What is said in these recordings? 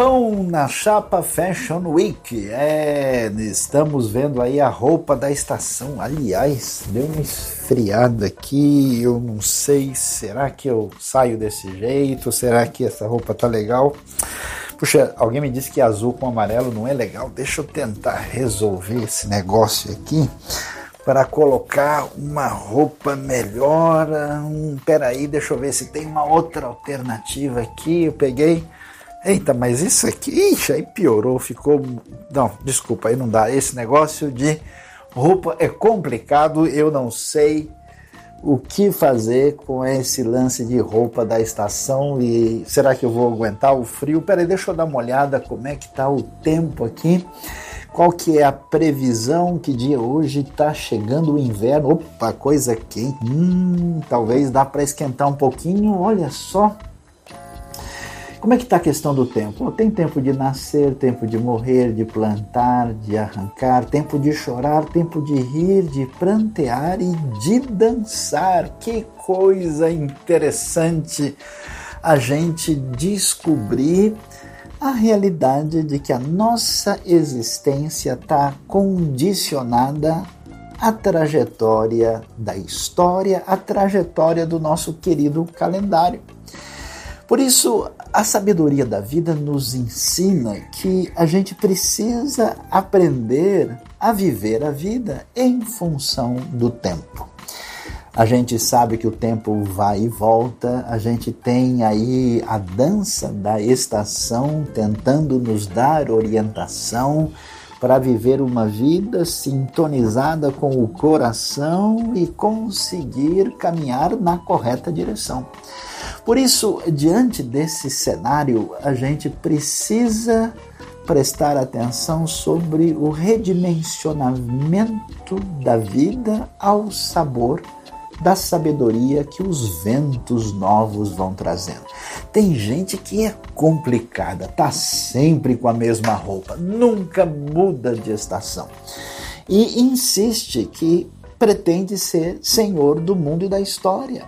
Pão na Chapa Fashion Week. É, estamos vendo aí a roupa da estação. Aliás, deu uma esfriada aqui. Eu não sei, será que eu saio desse jeito? Será que essa roupa tá legal? Puxa, alguém me disse que azul com amarelo não é legal. Deixa eu tentar resolver esse negócio aqui para colocar uma roupa melhor. Hum, peraí, deixa eu ver se tem uma outra alternativa aqui. Eu peguei Eita, mas isso aqui, ixi, aí piorou, ficou. Não, desculpa, aí não dá. Esse negócio de roupa é complicado, eu não sei o que fazer com esse lance de roupa da estação e será que eu vou aguentar o frio? Peraí, deixa eu dar uma olhada como é que tá o tempo aqui. Qual que é a previsão? Que dia hoje está chegando o inverno? Opa, coisa quente. Hum, talvez dá para esquentar um pouquinho. Olha só, como é que está a questão do tempo? Tem tempo de nascer, tempo de morrer, de plantar, de arrancar, tempo de chorar, tempo de rir, de prantear e de dançar. Que coisa interessante a gente descobrir a realidade de que a nossa existência está condicionada à trajetória da história, à trajetória do nosso querido calendário. Por isso, a sabedoria da vida nos ensina que a gente precisa aprender a viver a vida em função do tempo. A gente sabe que o tempo vai e volta, a gente tem aí a dança da estação tentando nos dar orientação para viver uma vida sintonizada com o coração e conseguir caminhar na correta direção. Por isso, diante desse cenário, a gente precisa prestar atenção sobre o redimensionamento da vida ao sabor da sabedoria que os ventos novos vão trazendo. Tem gente que é complicada, tá sempre com a mesma roupa, nunca muda de estação e insiste que pretende ser senhor do mundo e da história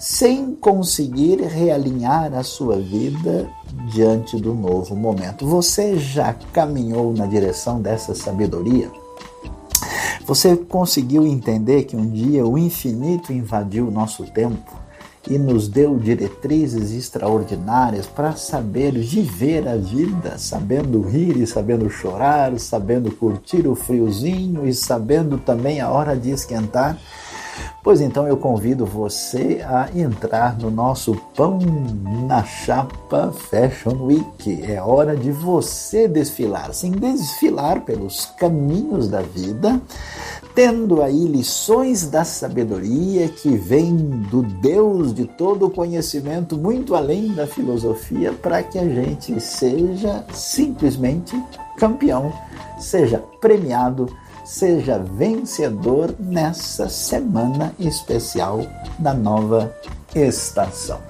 sem conseguir realinhar a sua vida diante do novo momento. Você já caminhou na direção dessa sabedoria? Você conseguiu entender que um dia o infinito invadiu o nosso tempo e nos deu diretrizes extraordinárias para saber viver a vida, sabendo rir e sabendo chorar, sabendo curtir o friozinho e sabendo também a hora de esquentar? Pois então eu convido você a entrar no nosso Pão na Chapa Fashion Week. É hora de você desfilar, sim, desfilar pelos caminhos da vida, tendo aí lições da sabedoria que vem do Deus de todo o conhecimento, muito além da filosofia, para que a gente seja simplesmente campeão, seja premiado seja vencedor nessa semana especial da nova estação.